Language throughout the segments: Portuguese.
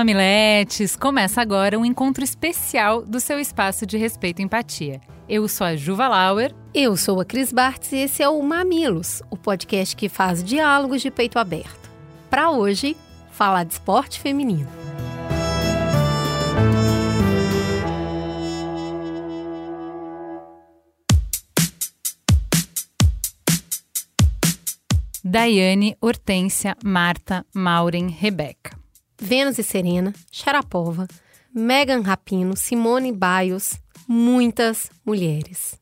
mamiletes, começa agora um encontro especial do seu espaço de respeito e empatia. Eu sou a Juva Lauer. Eu sou a Cris Bartz e esse é o Mamilos, o podcast que faz diálogos de peito aberto. Para hoje, falar de esporte feminino. Daiane, Hortência, Marta, Maureen, Rebeca. Vênus e Serena, Sharapova, Megan Rapino, Simone Biles, muitas mulheres.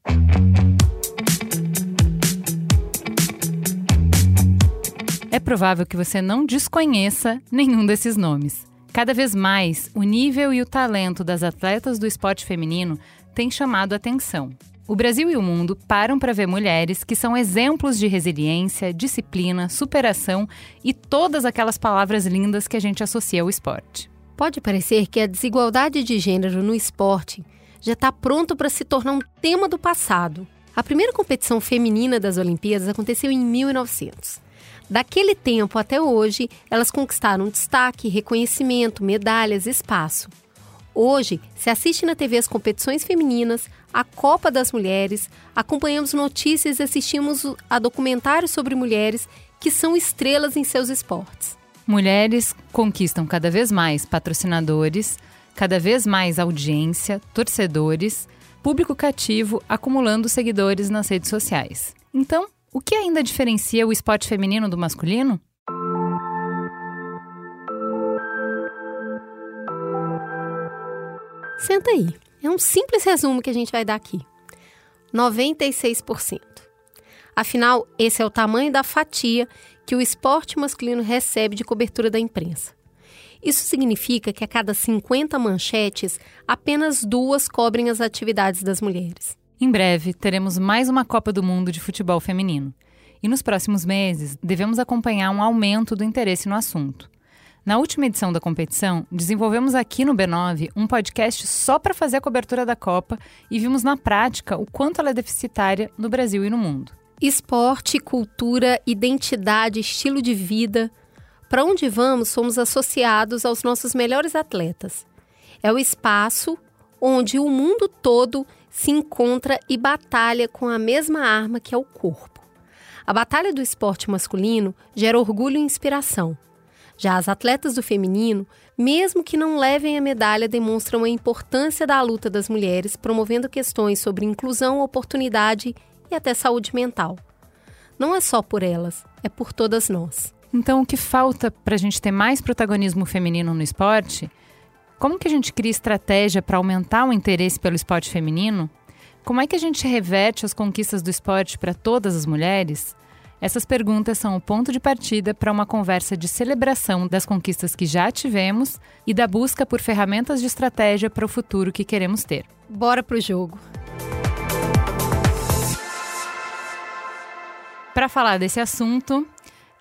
É provável que você não desconheça nenhum desses nomes. Cada vez mais, o nível e o talento das atletas do esporte feminino tem chamado a atenção. O Brasil e o mundo param para ver mulheres que são exemplos de resiliência, disciplina, superação e todas aquelas palavras lindas que a gente associa ao esporte. Pode parecer que a desigualdade de gênero no esporte já está pronto para se tornar um tema do passado. A primeira competição feminina das Olimpíadas aconteceu em 1900. Daquele tempo até hoje, elas conquistaram destaque, reconhecimento, medalhas, espaço. Hoje, se assiste na TV as competições femininas, a Copa das Mulheres, acompanhamos notícias e assistimos a documentários sobre mulheres que são estrelas em seus esportes. Mulheres conquistam cada vez mais patrocinadores, cada vez mais audiência, torcedores, público cativo acumulando seguidores nas redes sociais. Então, o que ainda diferencia o esporte feminino do masculino? Senta aí. É um simples resumo que a gente vai dar aqui. 96%. Afinal, esse é o tamanho da fatia que o esporte masculino recebe de cobertura da imprensa. Isso significa que a cada 50 manchetes, apenas duas cobrem as atividades das mulheres. Em breve, teremos mais uma Copa do Mundo de futebol feminino. E nos próximos meses, devemos acompanhar um aumento do interesse no assunto. Na última edição da competição, desenvolvemos aqui no B9 um podcast só para fazer a cobertura da Copa e vimos na prática o quanto ela é deficitária no Brasil e no mundo. Esporte, cultura, identidade, estilo de vida. Para onde vamos, somos associados aos nossos melhores atletas. É o espaço onde o mundo todo se encontra e batalha com a mesma arma que é o corpo. A batalha do esporte masculino gera orgulho e inspiração. Já as atletas do feminino, mesmo que não levem a medalha, demonstram a importância da luta das mulheres, promovendo questões sobre inclusão, oportunidade e até saúde mental. Não é só por elas, é por todas nós. Então, o que falta para a gente ter mais protagonismo feminino no esporte? Como que a gente cria estratégia para aumentar o interesse pelo esporte feminino? Como é que a gente reverte as conquistas do esporte para todas as mulheres? Essas perguntas são o ponto de partida para uma conversa de celebração das conquistas que já tivemos e da busca por ferramentas de estratégia para o futuro que queremos ter. Bora pro jogo! Para falar desse assunto,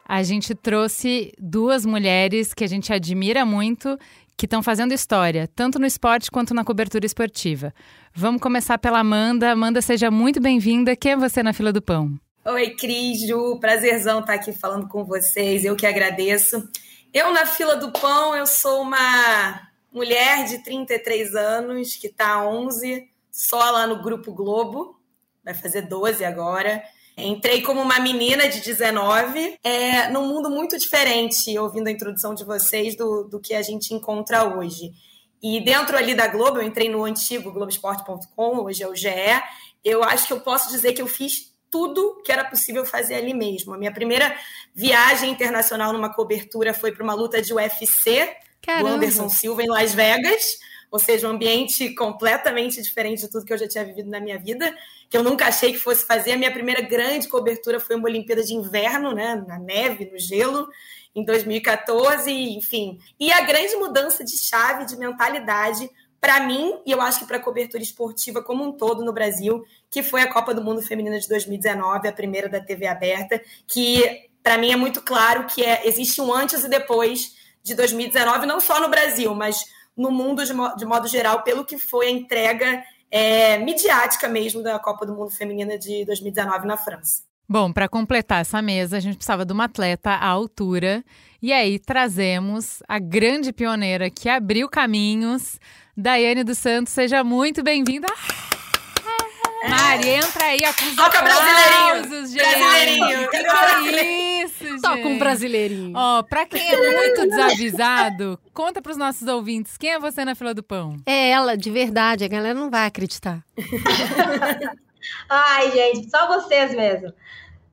a gente trouxe duas mulheres que a gente admira muito, que estão fazendo história, tanto no esporte quanto na cobertura esportiva. Vamos começar pela Amanda. Amanda, seja muito bem-vinda. Quem é você na fila do pão? Oi, Cris, Ju, prazerzão estar aqui falando com vocês, eu que agradeço. Eu, na fila do pão, eu sou uma mulher de 33 anos, que está há 11, só lá no Grupo Globo, vai fazer 12 agora. Entrei como uma menina de 19, é, num mundo muito diferente, ouvindo a introdução de vocês, do, do que a gente encontra hoje. E dentro ali da Globo, eu entrei no antigo Globoesporte.com, hoje é o GE, eu acho que eu posso dizer que eu fiz tudo que era possível fazer ali mesmo. A minha primeira viagem internacional numa cobertura foi para uma luta de UFC Caramba. do Anderson Silva em Las Vegas, ou seja, um ambiente completamente diferente de tudo que eu já tinha vivido na minha vida, que eu nunca achei que fosse fazer. A minha primeira grande cobertura foi uma Olimpíada de Inverno, né, na neve, no gelo, em 2014, enfim. E a grande mudança de chave, de mentalidade, para mim, e eu acho que para a cobertura esportiva como um todo no Brasil, que foi a Copa do Mundo Feminina de 2019, a primeira da TV aberta, que para mim é muito claro que é, existe um antes e depois de 2019, não só no Brasil, mas no mundo de, de modo geral, pelo que foi a entrega é, midiática mesmo da Copa do Mundo Feminina de 2019 na França. Bom, para completar essa mesa, a gente precisava de uma atleta à altura. E aí trazemos a grande pioneira que abriu caminhos, Daiane dos Santos. Seja muito bem-vinda. É. Mari, entra aí, os Toca brasileirinho. gente. Brasileirinho. Que é isso, gente? Toca um brasileirinho. Ó, pra quem é muito desavisado, conta pros nossos ouvintes, quem é você na fila do pão? É ela, de verdade, a galera não vai acreditar. Ai, gente, só vocês mesmo.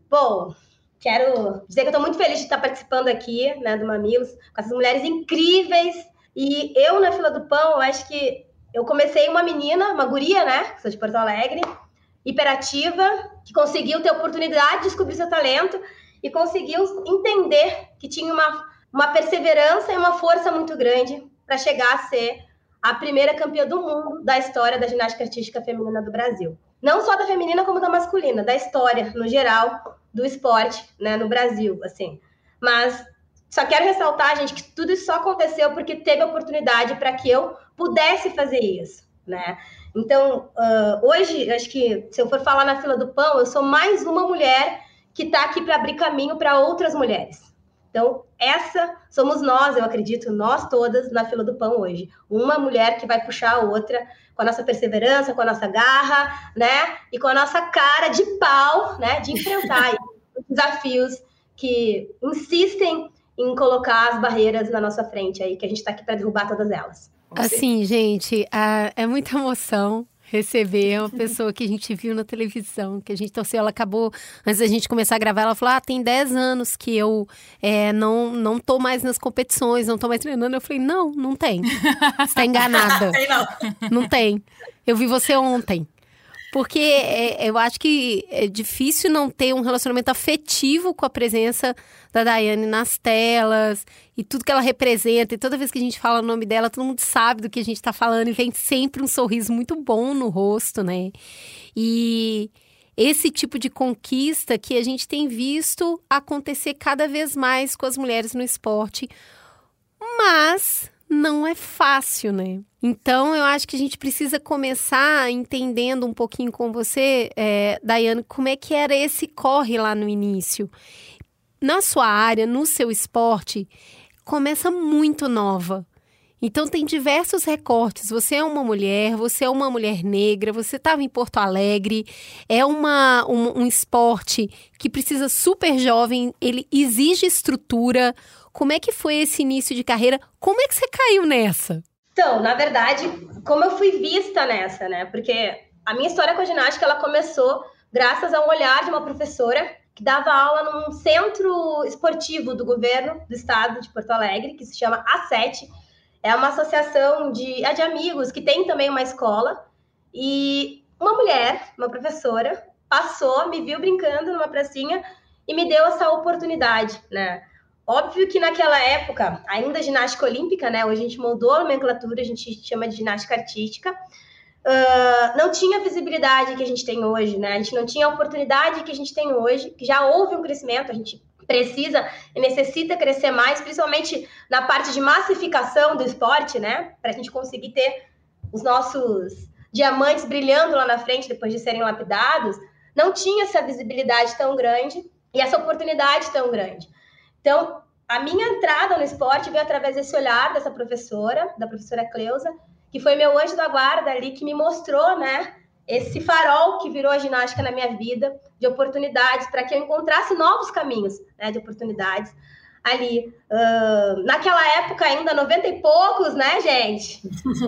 Bom, quero dizer que eu tô muito feliz de estar participando aqui, né, do Mamilos, com essas mulheres incríveis. E eu, na fila do pão, eu acho que eu comecei uma menina, uma guria, né? Sou de Porto Alegre, hiperativa, que conseguiu ter oportunidade de descobrir seu talento e conseguiu entender que tinha uma, uma perseverança e uma força muito grande para chegar a ser a primeira campeã do mundo da história da ginástica artística feminina do Brasil. Não só da feminina, como da masculina, da história, no geral, do esporte, né, no Brasil, assim. Mas só quero ressaltar, gente, que tudo isso só aconteceu porque teve oportunidade para que eu pudesse fazer isso, né? Então, uh, hoje, acho que se eu for falar na fila do pão, eu sou mais uma mulher que está aqui para abrir caminho para outras mulheres. Então, essa somos nós, eu acredito, nós todas na fila do pão hoje. Uma mulher que vai puxar a outra com a nossa perseverança, com a nossa garra, né? E com a nossa cara de pau, né? De enfrentar os desafios que insistem em colocar as barreiras na nossa frente aí, que a gente está aqui para derrubar todas elas. Assim, gente, é muita emoção receber uma pessoa que a gente viu na televisão, que a gente torceu. Ela acabou, antes da gente começar a gravar, ela falou: Ah, tem 10 anos que eu é, não, não tô mais nas competições, não tô mais treinando. Eu falei: Não, não tem. Você tá enganada. não. não tem. Eu vi você ontem. Porque é, eu acho que é difícil não ter um relacionamento afetivo com a presença da Daiane nas telas e tudo que ela representa. E toda vez que a gente fala o nome dela, todo mundo sabe do que a gente está falando e vem sempre um sorriso muito bom no rosto, né? E esse tipo de conquista que a gente tem visto acontecer cada vez mais com as mulheres no esporte. Mas não é fácil, né? Então, eu acho que a gente precisa começar entendendo um pouquinho com você, é, Daiane, como é que era esse corre lá no início. Na sua área, no seu esporte, começa muito nova. Então, tem diversos recortes. Você é uma mulher, você é uma mulher negra, você estava em Porto Alegre, é uma, um, um esporte que precisa super jovem, ele exige estrutura. Como é que foi esse início de carreira? Como é que você caiu nessa? Então, na verdade, como eu fui vista nessa, né? Porque a minha história com a ginástica ela começou graças a um olhar de uma professora que dava aula num centro esportivo do governo do estado de Porto Alegre, que se chama A7. É uma associação de, é de amigos que tem também uma escola. E uma mulher, uma professora, passou, me viu brincando numa pracinha e me deu essa oportunidade, né? Óbvio que naquela época, ainda ginástica olímpica, né? Hoje a gente mudou a nomenclatura, a gente chama de ginástica artística. Uh, não tinha a visibilidade que a gente tem hoje, né? A gente não tinha a oportunidade que a gente tem hoje, que já houve um crescimento, a gente precisa e necessita crescer mais, principalmente na parte de massificação do esporte, né? Para a gente conseguir ter os nossos diamantes brilhando lá na frente depois de serem lapidados. Não tinha essa visibilidade tão grande e essa oportunidade tão grande. Então, a minha entrada no esporte veio através desse olhar dessa professora, da professora Cleusa, que foi meu anjo da guarda ali, que me mostrou, né, esse farol que virou a ginástica na minha vida, de oportunidades, para que eu encontrasse novos caminhos, né, de oportunidades ali. Uh, naquela época, ainda 90 e poucos, né, gente?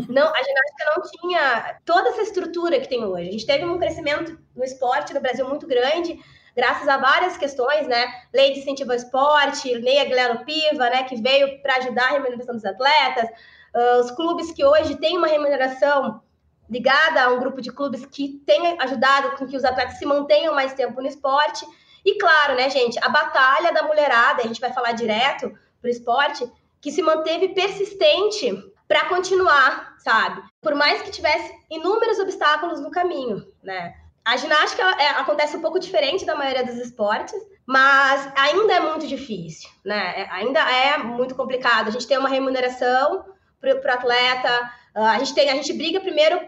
Não, a ginástica não tinha toda essa estrutura que tem hoje. A gente teve um crescimento no esporte no Brasil muito grande, graças a várias questões, né? Lei de incentivo ao esporte, Lei Aguilera Piva, né? Que veio para ajudar a remuneração dos atletas, uh, os clubes que hoje têm uma remuneração ligada a um grupo de clubes que tem ajudado com que os atletas se mantenham mais tempo no esporte. E claro, né, gente, a batalha da mulherada, a gente vai falar direto para o esporte, que se manteve persistente para continuar, sabe? Por mais que tivesse inúmeros obstáculos no caminho, né? A ginástica é, acontece um pouco diferente da maioria dos esportes, mas ainda é muito difícil, né? É, ainda é muito complicado. A gente tem uma remuneração para o atleta, ah, a gente tem, a gente briga primeiro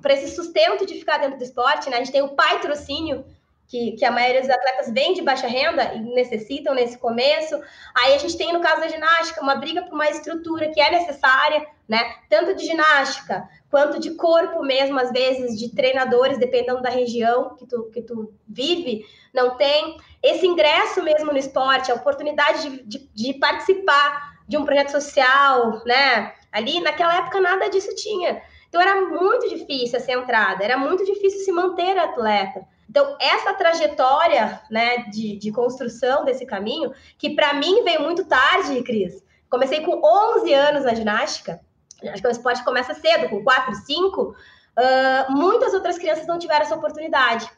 para esse sustento de ficar dentro do esporte, né? A gente tem o patrocínio que, que a maioria dos atletas vem de baixa renda e necessitam nesse começo. Aí a gente tem, no caso da ginástica, uma briga por uma estrutura que é necessária, né? Tanto de ginástica quanto de corpo mesmo, às vezes, de treinadores, dependendo da região que tu, que tu vive, não tem. Esse ingresso mesmo no esporte, a oportunidade de, de, de participar de um projeto social, né? Ali, naquela época, nada disso tinha. Então, era muito difícil essa entrada, era muito difícil se manter atleta. Então, essa trajetória né, de, de construção desse caminho, que para mim veio muito tarde, Cris. Comecei com 11 anos na ginástica. Acho que o esporte começa cedo, com 4, 5. Uh, muitas outras crianças não tiveram essa oportunidade.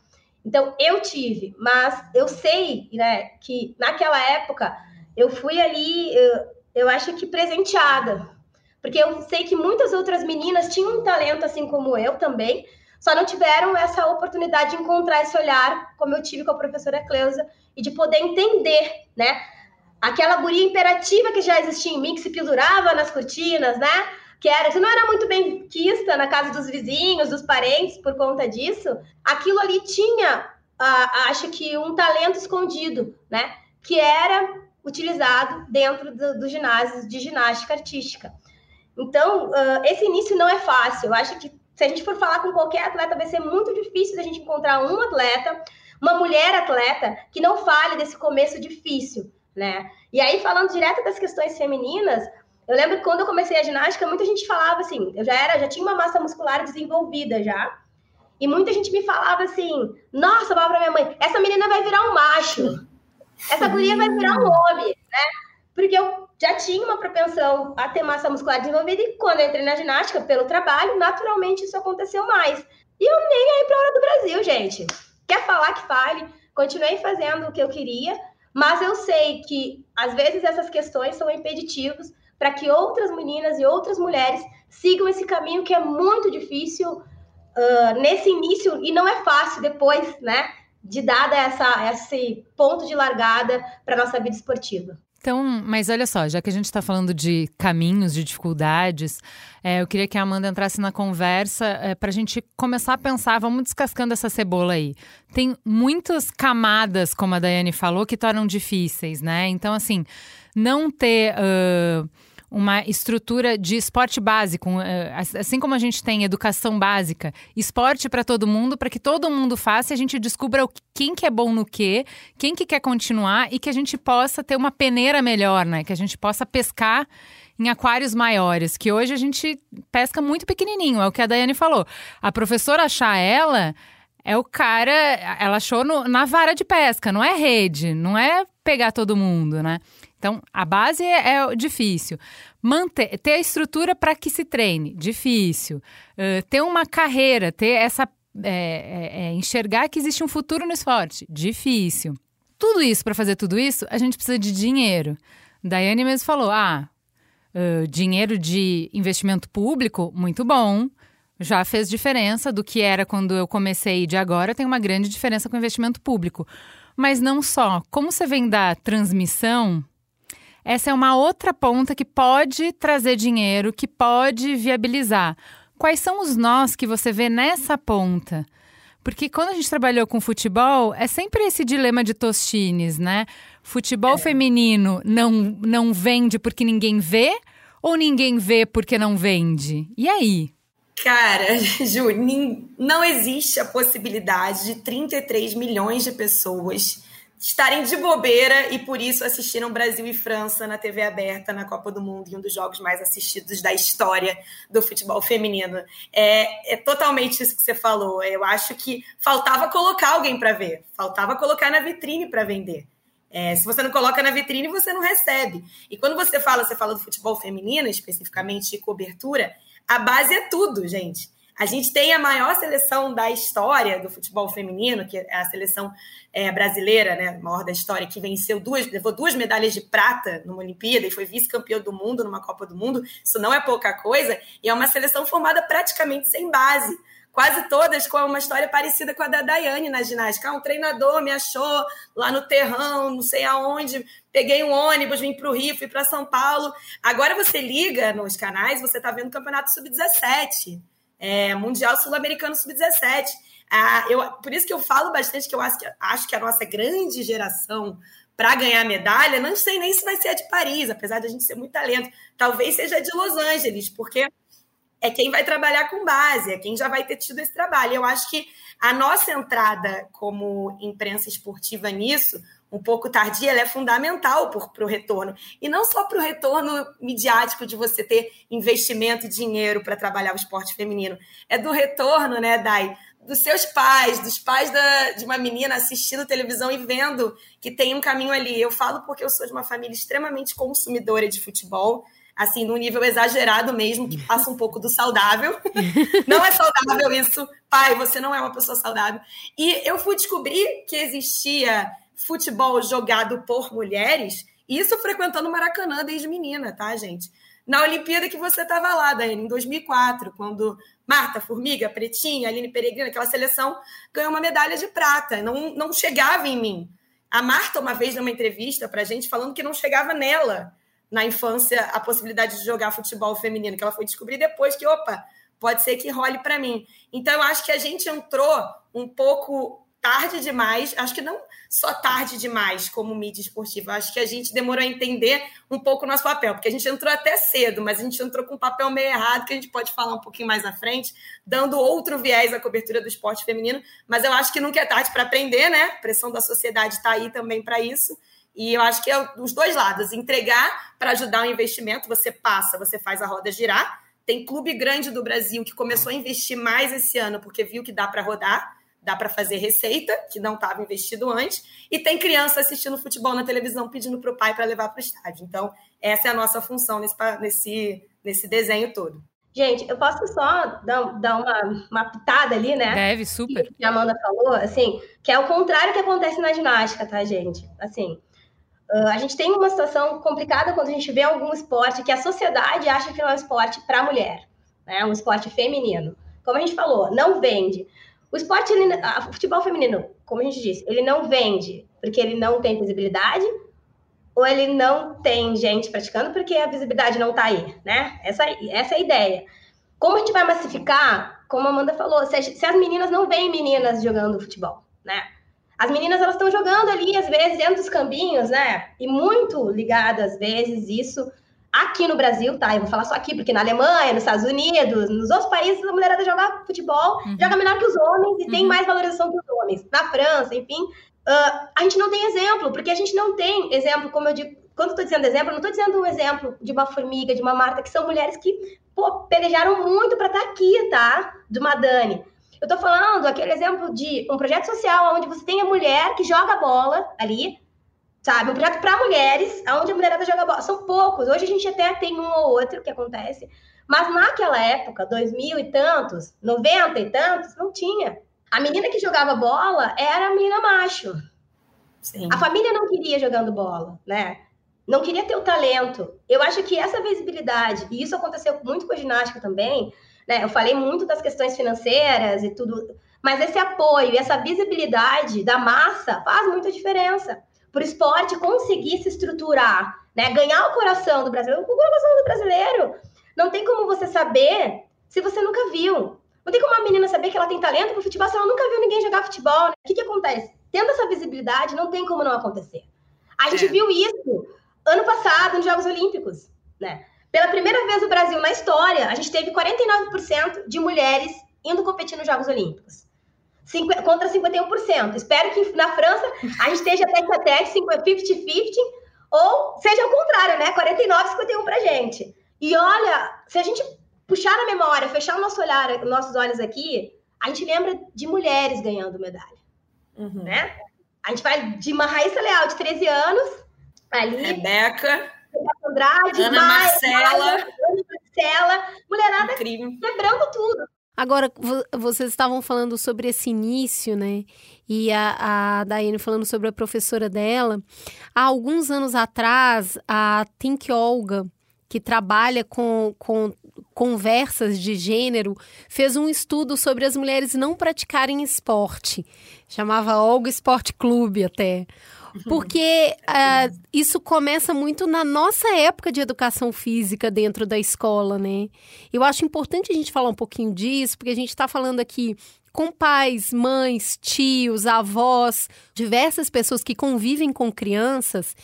Então, eu tive, mas eu sei né, que naquela época eu fui ali, eu, eu acho que presenteada. Porque eu sei que muitas outras meninas tinham um talento assim como eu também, só não tiveram essa oportunidade de encontrar esse olhar, como eu tive com a professora Cleusa, e de poder entender, né? Aquela guria imperativa que já existia em mim, que se pendurava nas cortinas, né? Que era, que não era muito bem quista na casa dos vizinhos, dos parentes, por conta disso. Aquilo ali tinha, uh, acho que, um talento escondido, né? Que era utilizado dentro do, do ginásio de ginástica artística. Então, uh, esse início não é fácil. Eu acho que se a gente for falar com qualquer atleta, vai ser muito difícil a gente encontrar um atleta, uma mulher atleta, que não fale desse começo difícil, né? E aí, falando direto das questões femininas, eu lembro que quando eu comecei a ginástica, muita gente falava assim, eu já era, já tinha uma massa muscular desenvolvida já, e muita gente me falava assim, nossa, pra minha mãe, essa menina vai virar um macho, essa guria vai virar um homem, né? Porque eu já tinha uma propensão a ter massa muscular desenvolvida e quando eu entrei na ginástica, pelo trabalho, naturalmente isso aconteceu mais. E eu nem aí para hora do Brasil, gente. Quer falar que fale, continuei fazendo o que eu queria, mas eu sei que às vezes essas questões são impeditivos para que outras meninas e outras mulheres sigam esse caminho que é muito difícil uh, nesse início e não é fácil depois, né, de dada essa esse ponto de largada para nossa vida esportiva. Então, mas olha só, já que a gente está falando de caminhos, de dificuldades, é, eu queria que a Amanda entrasse na conversa é, para a gente começar a pensar, vamos descascando essa cebola aí. Tem muitas camadas, como a Daiane falou, que tornam difíceis, né? Então, assim, não ter. Uh, uma estrutura de esporte básico, eh, assim como a gente tem educação básica, esporte para todo mundo, para que todo mundo faça e a gente descubra quem que é bom no quê, quem que quer continuar e que a gente possa ter uma peneira melhor, né? Que a gente possa pescar em aquários maiores, que hoje a gente pesca muito pequenininho, é o que a Daiane falou. A professora achar ela é o cara, ela achou no, na vara de pesca, não é rede, não é pegar todo mundo, né? Então, a base é, é difícil. Manter, ter a estrutura para que se treine, difícil. Uh, ter uma carreira, ter essa. É, é, é, enxergar que existe um futuro no esporte, difícil. Tudo isso, para fazer tudo isso, a gente precisa de dinheiro. Daiane mesmo falou: ah, uh, dinheiro de investimento público, muito bom. Já fez diferença do que era quando eu comecei de agora, tem uma grande diferença com investimento público. Mas não só. Como você vem da transmissão, essa é uma outra ponta que pode trazer dinheiro, que pode viabilizar. Quais são os nós que você vê nessa ponta? Porque quando a gente trabalhou com futebol, é sempre esse dilema de Tostines, né? Futebol é. feminino não, não vende porque ninguém vê ou ninguém vê porque não vende? E aí? Cara, Ju, não existe a possibilidade de 33 milhões de pessoas estarem de bobeira e por isso assistiram Brasil e França na TV aberta na Copa do Mundo e um dos jogos mais assistidos da história do futebol feminino. É, é totalmente isso que você falou. Eu acho que faltava colocar alguém para ver, faltava colocar na vitrine para vender. É, se você não coloca na vitrine, você não recebe. E quando você fala, você fala do futebol feminino, especificamente cobertura, a base é tudo, gente. A gente tem a maior seleção da história do futebol feminino, que é a seleção é, brasileira, né, maior da história, que venceu duas, levou duas medalhas de prata numa Olimpíada e foi vice-campeão do mundo numa Copa do Mundo. Isso não é pouca coisa. E é uma seleção formada praticamente sem base quase todas com uma história parecida com a da Daiane na ginástica. Ah, um treinador me achou lá no terrão, não sei aonde, peguei um ônibus, vim para o Rio, fui para São Paulo. Agora você liga nos canais, você está vendo o Campeonato Sub-17, é, Mundial Sul-Americano Sub-17. Ah, eu, por isso que eu falo bastante que eu acho que, acho que a nossa grande geração para ganhar medalha, não sei nem se vai ser a de Paris, apesar de a gente ser muito talento. Talvez seja a de Los Angeles, porque é quem vai trabalhar com base, é quem já vai ter tido esse trabalho. Eu acho que a nossa entrada como imprensa esportiva nisso, um pouco tardia, ela é fundamental para o retorno. E não só para o retorno midiático de você ter investimento e dinheiro para trabalhar o esporte feminino. É do retorno, né, Dai? Dos seus pais, dos pais da, de uma menina assistindo televisão e vendo que tem um caminho ali. Eu falo porque eu sou de uma família extremamente consumidora de futebol assim, num nível exagerado mesmo, que passa um pouco do saudável. não é saudável isso. Pai, você não é uma pessoa saudável. E eu fui descobrir que existia futebol jogado por mulheres, isso frequentando o Maracanã desde menina, tá, gente? Na Olimpíada que você estava lá, Daiane, em 2004, quando Marta, Formiga, Pretinha, Aline Peregrina, aquela seleção, ganhou uma medalha de prata. Não, não chegava em mim. A Marta, uma vez, numa entrevista para a gente, falando que não chegava nela na infância a possibilidade de jogar futebol feminino, que ela foi descobrir depois que, opa, pode ser que role para mim. Então, eu acho que a gente entrou um pouco tarde demais, acho que não só tarde demais como mídia esportiva, acho que a gente demorou a entender um pouco o nosso papel, porque a gente entrou até cedo, mas a gente entrou com um papel meio errado, que a gente pode falar um pouquinho mais à frente, dando outro viés à cobertura do esporte feminino, mas eu acho que nunca é tarde para aprender, né? A pressão da sociedade está aí também para isso, e eu acho que é dos dois lados. Entregar para ajudar o investimento, você passa, você faz a roda girar. Tem clube grande do Brasil que começou a investir mais esse ano porque viu que dá para rodar, dá para fazer receita, que não estava investido antes. E tem criança assistindo futebol na televisão pedindo para o pai para levar para o estádio. Então, essa é a nossa função nesse, nesse, nesse desenho todo. Gente, eu posso só dar, dar uma, uma pitada ali, né? Deve, super. Que a Amanda falou, assim, que é o contrário que acontece na ginástica, tá, gente? Assim, Uh, a gente tem uma situação complicada quando a gente vê algum esporte que a sociedade acha que não é um esporte para mulher, né? um esporte feminino. Como a gente falou, não vende. O esporte, ele, o futebol feminino, como a gente disse, ele não vende porque ele não tem visibilidade ou ele não tem gente praticando porque a visibilidade não está aí, né? Essa, essa é a ideia. Como a gente vai massificar? Como a Amanda falou, se, se as meninas não veem meninas jogando futebol, né? As meninas elas estão jogando ali, às vezes, dentro dos campinhos, né? E muito ligado, às vezes, isso aqui no Brasil, tá? Eu vou falar só aqui, porque na Alemanha, nos Estados Unidos, nos outros países, a mulherada joga futebol, uhum. joga melhor que os homens e uhum. tem mais valorização que os homens. Na França, enfim. Uh, a gente não tem exemplo, porque a gente não tem exemplo, como eu digo, quando estou dizendo exemplo, não estou dizendo um exemplo de uma formiga, de uma Marta, que são mulheres que pô, pelejaram muito para estar tá aqui, tá? De uma Dani. Eu estou falando aquele exemplo de um projeto social onde você tem a mulher que joga bola ali, sabe? Um projeto para mulheres, onde a mulherada joga bola. São poucos. Hoje a gente até tem um ou outro que acontece. Mas naquela época, 2000 e tantos, 90 e tantos, não tinha. A menina que jogava bola era a menina macho. Sim. A família não queria jogando bola, né? Não queria ter o talento. Eu acho que essa visibilidade, e isso aconteceu muito com a ginástica também, né? Eu falei muito das questões financeiras e tudo, mas esse apoio, essa visibilidade da massa faz muita diferença. Para o esporte conseguir se estruturar, né? ganhar o coração do brasileiro. O coração do brasileiro não tem como você saber se você nunca viu. Não tem como uma menina saber que ela tem talento para futebol se ela nunca viu ninguém jogar futebol. Né? O que, que acontece? Tendo essa visibilidade, não tem como não acontecer. A gente é. viu isso ano passado nos Jogos Olímpicos, né? Pela primeira vez no Brasil na história, a gente teve 49% de mulheres indo competir nos Jogos Olímpicos. Contra 51%. Espero que na França a gente esteja tete a tete, 50-50, ou seja o contrário, né? 49-51 pra gente. E olha, se a gente puxar a memória, fechar o nosso olhar, nossos olhos aqui, a gente lembra de mulheres ganhando medalha. Uhum. Né? A gente vai de uma Raíssa Leal de 13 anos, ali. Rebeca. Andrade, Ana Marcela. Ana Marcela, mulherada Incrível. quebrando tudo. Agora, vocês estavam falando sobre esse início, né? E a, a Daiane falando sobre a professora dela. Há alguns anos atrás, a Think Olga, que trabalha com, com conversas de gênero, fez um estudo sobre as mulheres não praticarem esporte. Chamava Olga Esporte Clube até. Porque uh, isso começa muito na nossa época de educação física dentro da escola, né? Eu acho importante a gente falar um pouquinho disso, porque a gente está falando aqui com pais, mães, tios, avós, diversas pessoas que convivem com crianças.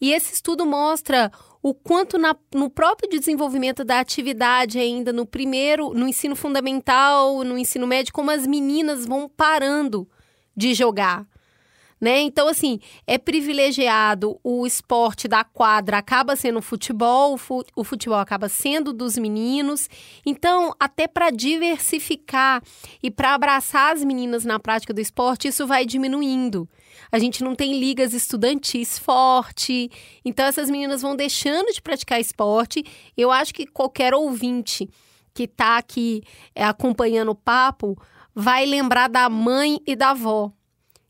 E esse estudo mostra o quanto na, no próprio desenvolvimento da atividade ainda no primeiro, no ensino fundamental, no ensino médio, como as meninas vão parando de jogar né? Então, assim, é privilegiado o esporte da quadra, acaba sendo o futebol, o futebol acaba sendo dos meninos. Então, até para diversificar e para abraçar as meninas na prática do esporte, isso vai diminuindo. A gente não tem ligas estudantis forte, então essas meninas vão deixando de praticar esporte. Eu acho que qualquer ouvinte que está aqui é, acompanhando o papo vai lembrar da mãe e da avó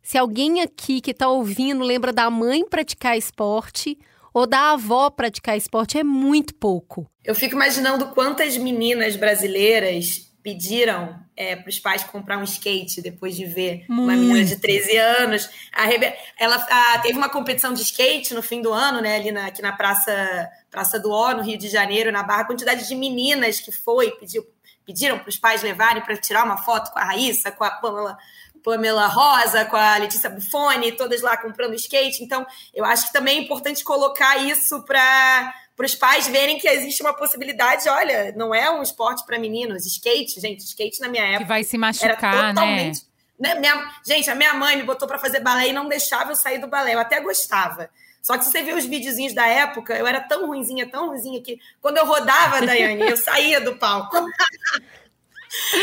se alguém aqui que está ouvindo lembra da mãe praticar esporte ou da avó praticar esporte, é muito pouco. Eu fico imaginando quantas meninas brasileiras pediram é, para os pais comprar um skate depois de ver muito. uma menina de 13 anos. A Rebe... Ela a... teve uma competição de skate no fim do ano, né, ali na, aqui na Praça, Praça do Ó, no Rio de Janeiro, na Barra. A quantidade de meninas que foi, pediu, pediram para os pais levarem para tirar uma foto com a Raíssa, com a Pamela Pamela Rosa, com a Letícia Buffoni, todas lá comprando skate. Então, eu acho que também é importante colocar isso para para os pais verem que existe uma possibilidade. Olha, não é um esporte para meninos. Skate, gente, skate na minha época. Que vai se machucar, né? né? Minha, gente, a minha mãe me botou para fazer balé e não deixava eu sair do balé. Eu até gostava. Só que se você vê os videozinhos da época, eu era tão ruinzinha, tão ruinzinha que quando eu rodava, Daiane, eu saía do palco.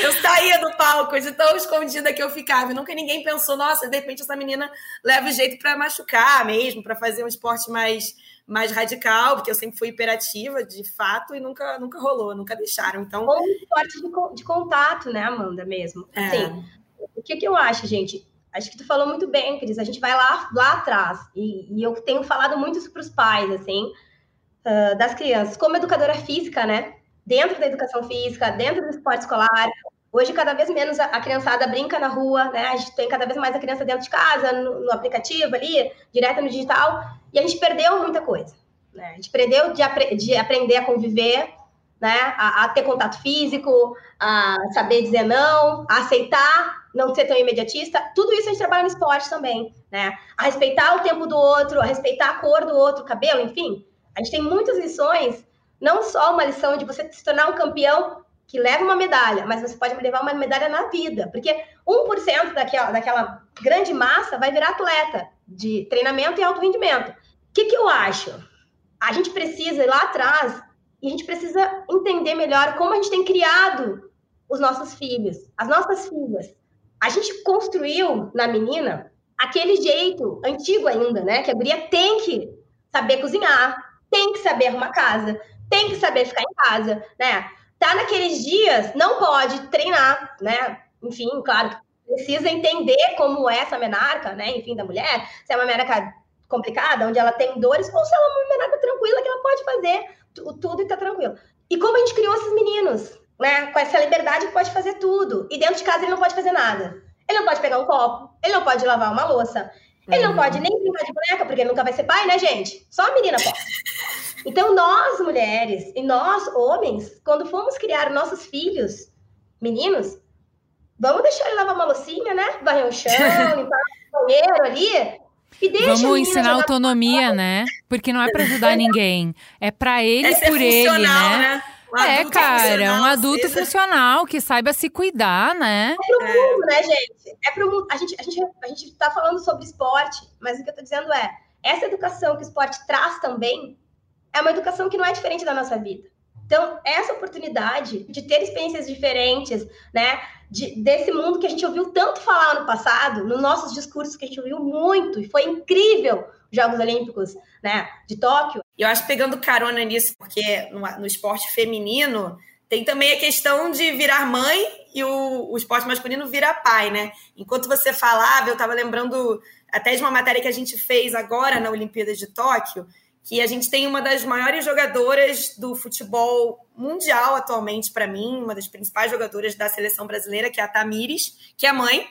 Eu saía do palco de tão escondida que eu ficava. Nunca ninguém pensou, nossa, de repente essa menina leva o jeito para machucar mesmo, para fazer um esporte mais, mais radical, porque eu sempre fui hiperativa, de fato, e nunca, nunca rolou, nunca deixaram. Então... Ou um esporte de, de contato, né, Amanda, mesmo. É. Assim, o que, que eu acho, gente? Acho que tu falou muito bem, Cris. A gente vai lá, lá atrás. E, e eu tenho falado muito isso para os pais, assim, uh, das crianças. Como educadora física, né? Dentro da educação física, dentro do esporte escolar. Hoje, cada vez menos a criançada brinca na rua, né? A gente tem cada vez mais a criança dentro de casa, no, no aplicativo ali, direto no digital, e a gente perdeu muita coisa. Né? A gente perdeu de, apre de aprender a conviver, né? A, a, ter contato físico, a saber dizer não, a aceitar, não ser tão imediatista. Tudo isso a gente trabalha no esporte também, né? A respeitar o tempo do outro, a respeitar a cor do outro, cabelo, enfim. A gente tem muitas lições não só uma lição de você se tornar um campeão que leva uma medalha, mas você pode levar uma medalha na vida, porque 1% daquela, daquela grande massa vai virar atleta de treinamento e alto rendimento. O que, que eu acho? A gente precisa ir lá atrás e a gente precisa entender melhor como a gente tem criado os nossos filhos, as nossas filhas. A gente construiu na menina aquele jeito antigo ainda, né? Que a guria tem que saber cozinhar, tem que saber arrumar casa, tem que saber ficar em casa, né? Tá naqueles dias, não pode treinar, né? Enfim, claro, precisa entender como é essa menarca, né? Enfim, da mulher, se é uma menarca complicada, onde ela tem dores, ou se ela é uma menarca tranquila, que ela pode fazer tudo e tá tranquilo. E como a gente criou esses meninos, né? Com essa liberdade que pode fazer tudo. E dentro de casa ele não pode fazer nada. Ele não pode pegar um copo, ele não pode lavar uma louça, ele não uhum. pode nem brincar de boneca, porque ele nunca vai ser pai, né, gente? Só a menina pode. Então, nós mulheres e nós homens, quando formos criar nossos filhos, meninos, vamos deixar ele lavar uma loucinha, né? Varrer o chão, limpar o banheiro ali. E deixa Vamos ensinar autonomia, né? Porque não é para ajudar ninguém. É para ele é por ele, né? né? Um é, cara, um adulto seja... funcional que saiba se cuidar, né? É pro mundo, né, gente? É pro mundo. A gente, a, gente, a gente tá falando sobre esporte, mas o que eu tô dizendo é, essa educação que o esporte traz também é uma educação que não é diferente da nossa vida. Então, essa oportunidade de ter experiências diferentes, né, de, desse mundo que a gente ouviu tanto falar no passado, nos nossos discursos que a gente ouviu muito, e foi incrível os Jogos Olímpicos, né, de Tóquio. Eu acho pegando carona nisso, porque no, no esporte feminino tem também a questão de virar mãe e o, o esporte masculino vira pai, né? Enquanto você falava, eu estava lembrando até de uma matéria que a gente fez agora na Olimpíada de Tóquio, que a gente tem uma das maiores jogadoras do futebol mundial atualmente, para mim, uma das principais jogadoras da seleção brasileira, que é a Tamires, que é mãe.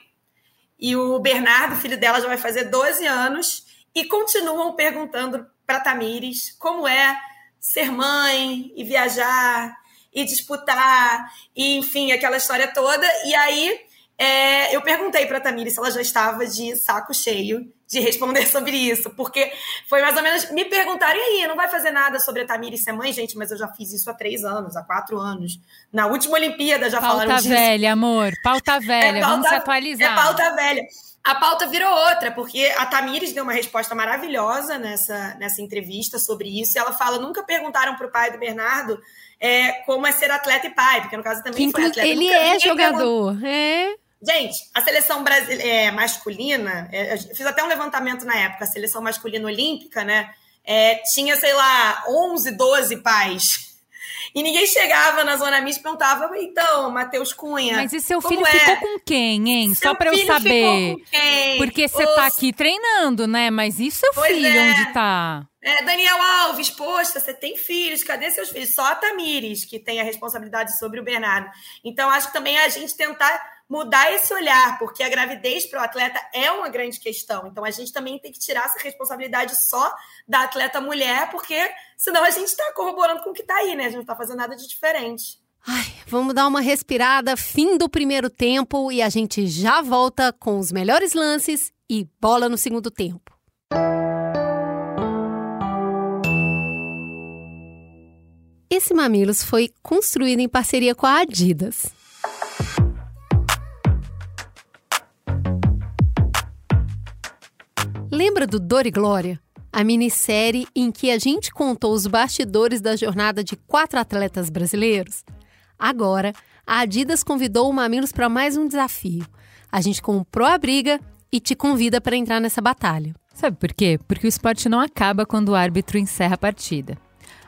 E o Bernardo, filho dela, já vai fazer 12 anos, e continuam perguntando para Tamires como é ser mãe e viajar e disputar, e enfim, aquela história toda. E aí é, eu perguntei para Tamires se ela já estava de saco cheio de responder sobre isso, porque foi mais ou menos me perguntarem aí, não vai fazer nada sobre a Tamires ser mãe, gente, mas eu já fiz isso há três anos, há quatro anos. Na última Olimpíada já pauta falaram disso. Pauta velha, amor, pauta velha, é pauta, vamos se atualizar. É pauta velha. A pauta virou outra, porque a Tamires deu uma resposta maravilhosa nessa, nessa entrevista sobre isso. E ela fala: nunca perguntaram para o pai do Bernardo é, como é ser atleta e pai, porque no caso também que foi atleta. Ele nunca, é jogador, é. Gente, a seleção brasileira é, masculina, é, fiz até um levantamento na época, a seleção masculina olímpica, né? É, tinha, sei lá, 11, 12 pais. E ninguém chegava na zona mista e perguntava, então, Matheus Cunha. Mas e seu filho é? ficou com quem, hein? Seu Só pra eu saber. Porque você tá aqui treinando, né? Mas e seu pois filho, é. onde tá? É, Daniel Alves, poxa, você tem filhos, cadê seus filhos? Só a Tamires, que tem a responsabilidade sobre o Bernardo. Então, acho que também é a gente tentar mudar esse olhar, porque a gravidez para o atleta é uma grande questão. Então a gente também tem que tirar essa responsabilidade só da atleta mulher, porque senão a gente está corroborando com o que está aí, né? A gente não está fazendo nada de diferente. Ai, vamos dar uma respirada, fim do primeiro tempo e a gente já volta com os melhores lances e bola no segundo tempo. Esse Mamilos foi construído em parceria com a Adidas. Lembra do Dor e Glória? A minissérie em que a gente contou os bastidores da jornada de quatro atletas brasileiros? Agora, a Adidas convidou o Mamilos para mais um desafio. A gente comprou a briga e te convida para entrar nessa batalha. Sabe por quê? Porque o esporte não acaba quando o árbitro encerra a partida.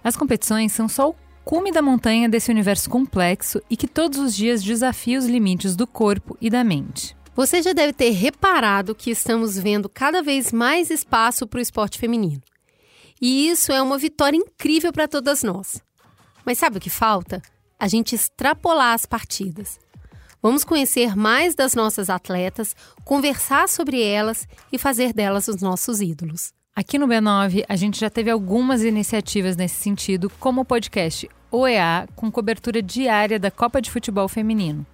As competições são só o cume da montanha desse universo complexo e que todos os dias desafia os limites do corpo e da mente. Você já deve ter reparado que estamos vendo cada vez mais espaço para o esporte feminino. E isso é uma vitória incrível para todas nós. Mas sabe o que falta? A gente extrapolar as partidas. Vamos conhecer mais das nossas atletas, conversar sobre elas e fazer delas os nossos ídolos. Aqui no B9, a gente já teve algumas iniciativas nesse sentido, como o podcast OEA, com cobertura diária da Copa de Futebol Feminino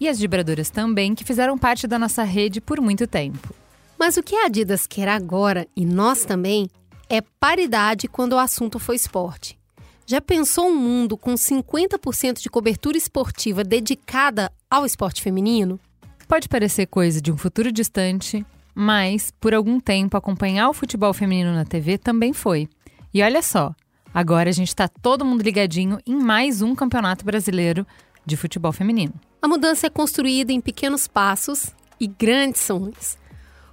e as vibradoras também, que fizeram parte da nossa rede por muito tempo. Mas o que a Adidas quer agora, e nós também, é paridade quando o assunto for esporte. Já pensou um mundo com 50% de cobertura esportiva dedicada ao esporte feminino? Pode parecer coisa de um futuro distante, mas por algum tempo acompanhar o futebol feminino na TV também foi. E olha só, agora a gente está todo mundo ligadinho em mais um campeonato brasileiro de futebol feminino. A mudança é construída em pequenos passos e grandes sonhos.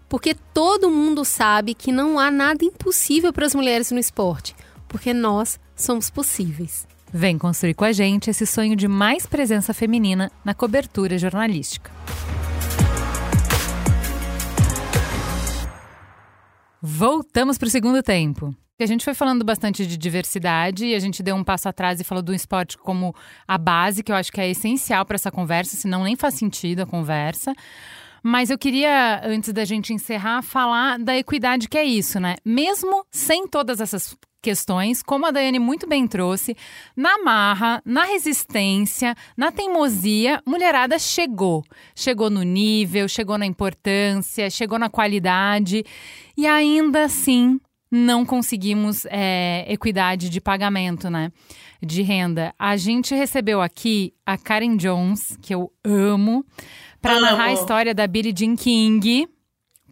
Porque todo mundo sabe que não há nada impossível para as mulheres no esporte, porque nós somos possíveis. Vem construir com a gente esse sonho de mais presença feminina na cobertura jornalística. Voltamos para o segundo tempo. A gente foi falando bastante de diversidade e a gente deu um passo atrás e falou do esporte como a base, que eu acho que é essencial para essa conversa, senão nem faz sentido a conversa. Mas eu queria, antes da gente encerrar, falar da equidade, que é isso, né? Mesmo sem todas essas questões, como a Daiane muito bem trouxe, na marra, na resistência, na teimosia, mulherada chegou. Chegou no nível, chegou na importância, chegou na qualidade e ainda assim não conseguimos é, equidade de pagamento, né? De renda. A gente recebeu aqui a Karen Jones, que eu amo, para narrar a história da Billie Jean King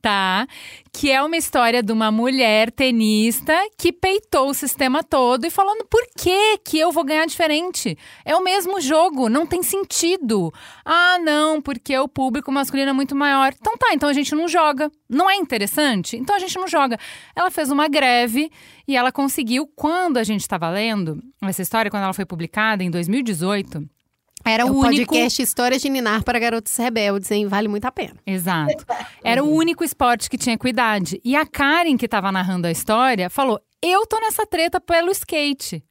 tá? Que é uma história de uma mulher tenista que peitou o sistema todo e falando por que que eu vou ganhar diferente? É o mesmo jogo, não tem sentido. Ah, não, porque o público masculino é muito maior. Então tá, então a gente não joga. Não é interessante? Então a gente não joga. Ela fez uma greve e ela conseguiu, quando a gente estava lendo essa história, quando ela foi publicada em 2018, Era o, o único podcast Histórias de Ninar para Garotos Rebeldes, hein? Vale muito a pena. Exato. Era o único esporte que tinha equidade. E a Karen, que estava narrando a história, falou: Eu tô nessa treta pelo skate.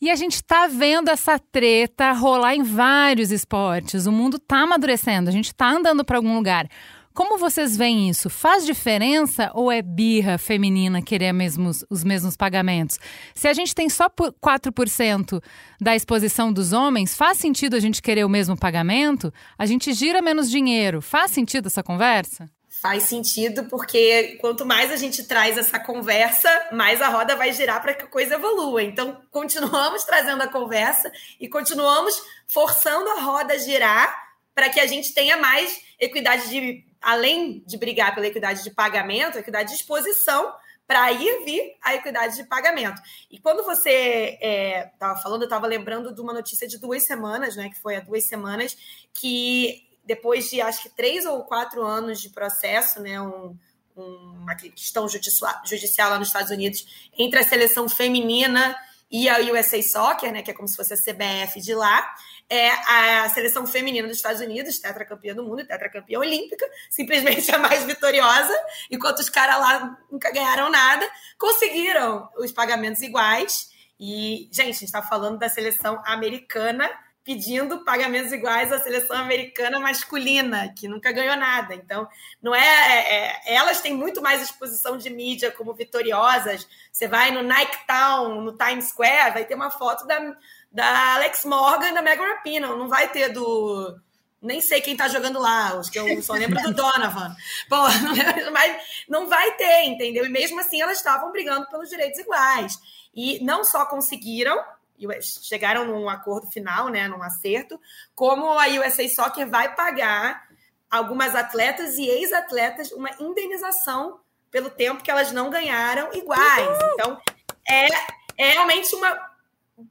E a gente tá vendo essa treta rolar em vários esportes. O mundo tá amadurecendo, a gente tá andando para algum lugar. Como vocês veem isso? Faz diferença ou é birra feminina querer mesmos, os mesmos pagamentos? Se a gente tem só 4% da exposição dos homens, faz sentido a gente querer o mesmo pagamento? A gente gira menos dinheiro. Faz sentido essa conversa? Faz sentido, porque quanto mais a gente traz essa conversa, mais a roda vai girar para que a coisa evolua. Então, continuamos trazendo a conversa e continuamos forçando a roda a girar para que a gente tenha mais equidade de além de brigar pela equidade de pagamento, equidade de exposição, para ir vir a equidade de pagamento. E quando você estava é, falando, eu estava lembrando de uma notícia de duas semanas, né? Que foi há duas semanas, que depois de acho que três ou quatro anos de processo, né? Um, uma questão judicial, judicial lá nos Estados Unidos entre a seleção feminina e a USA Soccer, né, que é como se fosse a CBF de lá, é a seleção feminina dos Estados Unidos, tetracampeã do mundo, tetracampeã olímpica, simplesmente a mais vitoriosa, enquanto os caras lá nunca ganharam nada, conseguiram os pagamentos iguais. E, gente, a gente está falando da seleção americana pedindo pagamentos iguais à seleção americana masculina, que nunca ganhou nada. Então, não é, é, é, elas têm muito mais exposição de mídia como vitoriosas. Você vai no Nike Town, no Times Square, vai ter uma foto da, da Alex Morgan e da Megan Rapinoe, não vai ter do nem sei quem tá jogando lá, acho que eu só lembro do Donovan. Pô, mas não vai ter, entendeu? E mesmo assim elas estavam brigando pelos direitos iguais. E não só conseguiram, chegaram num acordo final, né, num acerto, como a USA Soccer vai pagar algumas atletas e ex-atletas uma indenização pelo tempo que elas não ganharam iguais. Uhum. Então, é, é realmente uma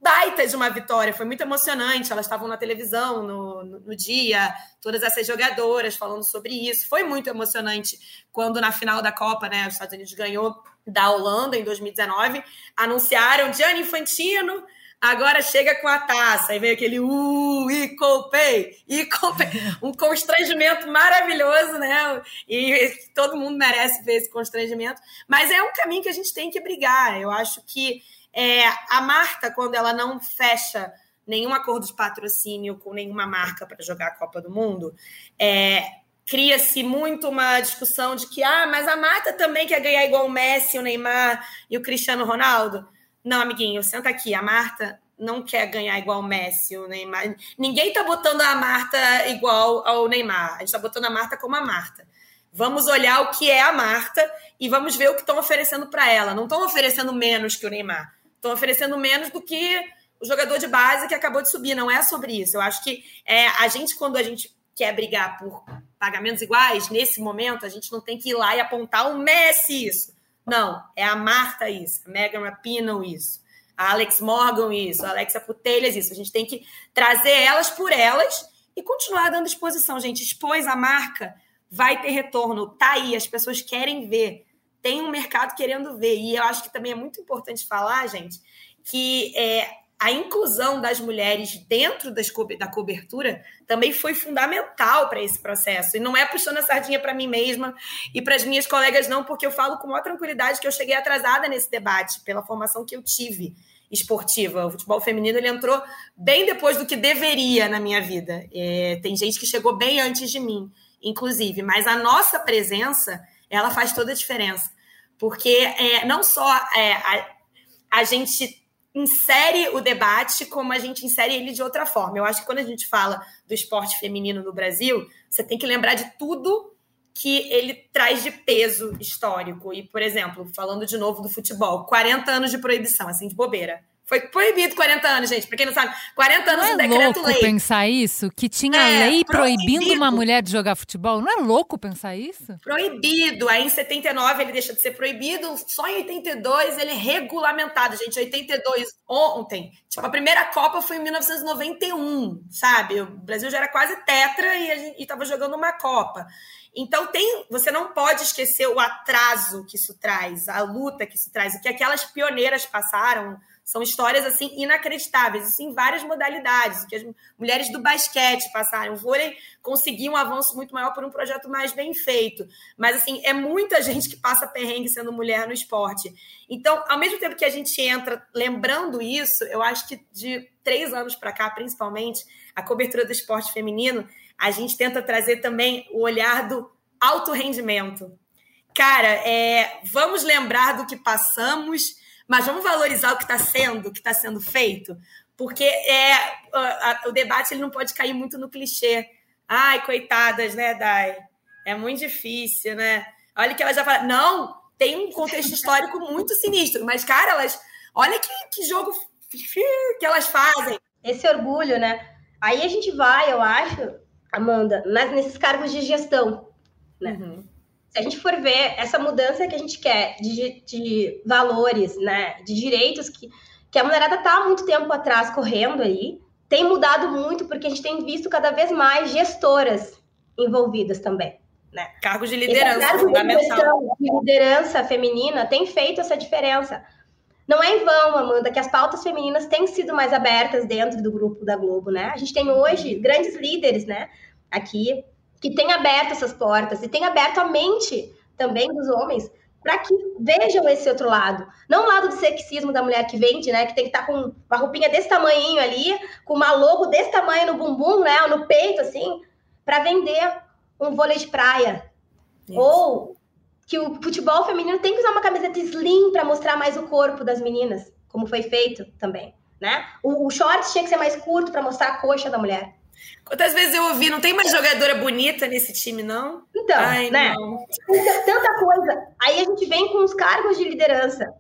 baita de uma vitória, foi muito emocionante. Elas estavam na televisão no, no, no, dia, todas essas jogadoras falando sobre isso. Foi muito emocionante quando na final da Copa, né, os Estados Unidos ganhou da Holanda em 2019, anunciaram Gianni Infantino agora chega com a taça, aí vem aquele uh, Equal Pay, Equal Pay, um constrangimento maravilhoso, né? E todo mundo merece ver esse constrangimento, mas é um caminho que a gente tem que brigar. Eu acho que é, a Marta, quando ela não fecha nenhum acordo de patrocínio com nenhuma marca para jogar a Copa do Mundo, é, cria-se muito uma discussão de que, ah, mas a Marta também quer ganhar igual o Messi, o Neymar e o Cristiano Ronaldo. Não, amiguinho, senta aqui. A Marta não quer ganhar igual o Messi, o Neymar. Ninguém tá botando a Marta igual ao Neymar. A gente tá botando a Marta como a Marta. Vamos olhar o que é a Marta e vamos ver o que estão oferecendo para ela. Não estão oferecendo menos que o Neymar. Estão oferecendo menos do que o jogador de base que acabou de subir. Não é sobre isso. Eu acho que é, a gente, quando a gente quer brigar por pagamentos iguais, nesse momento, a gente não tem que ir lá e apontar o Messi isso. Não, é a Marta isso, a Megan Rapinoe isso, a Alex Morgan isso, a Alexa Putelhas isso. A gente tem que trazer elas por elas e continuar dando exposição, gente. Expôs a marca, vai ter retorno, tá aí, as pessoas querem ver. Tem um mercado querendo ver. E eu acho que também é muito importante falar, gente, que é, a inclusão das mulheres dentro das da cobertura também foi fundamental para esse processo. E não é puxando a sardinha para mim mesma e para as minhas colegas, não, porque eu falo com maior tranquilidade que eu cheguei atrasada nesse debate, pela formação que eu tive esportiva. O futebol feminino ele entrou bem depois do que deveria na minha vida. É, tem gente que chegou bem antes de mim, inclusive. Mas a nossa presença, ela faz toda a diferença. Porque é, não só é, a, a gente insere o debate como a gente insere ele de outra forma. Eu acho que quando a gente fala do esporte feminino no Brasil, você tem que lembrar de tudo que ele traz de peso histórico. E, por exemplo, falando de novo do futebol, 40 anos de proibição, assim, de bobeira. Foi proibido 40 anos, gente. Pra quem não sabe, 40 anos não é um decreto louco pensar isso? Que tinha é, lei proibindo proibido. uma mulher de jogar futebol? Não é louco pensar isso? Proibido. Aí em 79 ele deixa de ser proibido. Só em 82 ele é regulamentado, gente. 82, ontem. Tipo, a primeira Copa foi em 1991, sabe? O Brasil já era quase tetra e, a gente, e tava jogando uma Copa. Então tem, você não pode esquecer o atraso que isso traz, a luta que isso traz, o que aquelas pioneiras passaram, São histórias assim inacreditáveis, isso em várias modalidades. Que as mulheres do basquete passaram, o vôlei conseguiu um avanço muito maior por um projeto mais bem feito. Mas assim, é muita gente que passa perrengue sendo mulher no esporte. Então, ao mesmo tempo que a gente entra lembrando isso, eu acho que de três anos para cá, principalmente, a cobertura do esporte feminino, a gente tenta trazer também o olhar do alto rendimento. Cara, é, vamos lembrar do que passamos mas vamos valorizar o que está sendo, o que está sendo feito, porque é a, a, o debate ele não pode cair muito no clichê. Ai, coitadas, né, Dai? É muito difícil, né? Olha que ela já fala. Não, tem um contexto histórico muito sinistro, mas, cara, elas. Olha que, que jogo que elas fazem. Esse orgulho, né? Aí a gente vai, eu acho, Amanda, nesses cargos de gestão, né? Uhum se a gente for ver essa mudança que a gente quer de, de valores, né, de direitos que, que a mulherada está há muito tempo atrás correndo aí, tem mudado muito porque a gente tem visto cada vez mais gestoras envolvidas também. Né? Cargos de liderança, cargo fundamental. De liderança feminina tem feito essa diferença. Não é em vão, Amanda, que as pautas femininas têm sido mais abertas dentro do grupo da Globo, né? A gente tem hoje grandes líderes, né? Aqui, que tem aberto essas portas e tem aberto a mente também dos homens para que vejam esse outro lado. Não o lado do sexismo da mulher que vende, né? Que tem que estar tá com uma roupinha desse tamanho ali, com uma logo desse tamanho no bumbum, né? Ou no peito, assim, para vender um vôlei de praia. Isso. Ou que o futebol feminino tem que usar uma camiseta slim para mostrar mais o corpo das meninas, como foi feito também, né? O, o short tinha que ser mais curto para mostrar a coxa da mulher. Quantas vezes eu ouvi, não tem mais jogadora bonita nesse time, não? Então, Ai, né? Não. Tanta coisa. Aí a gente vem com os cargos de liderança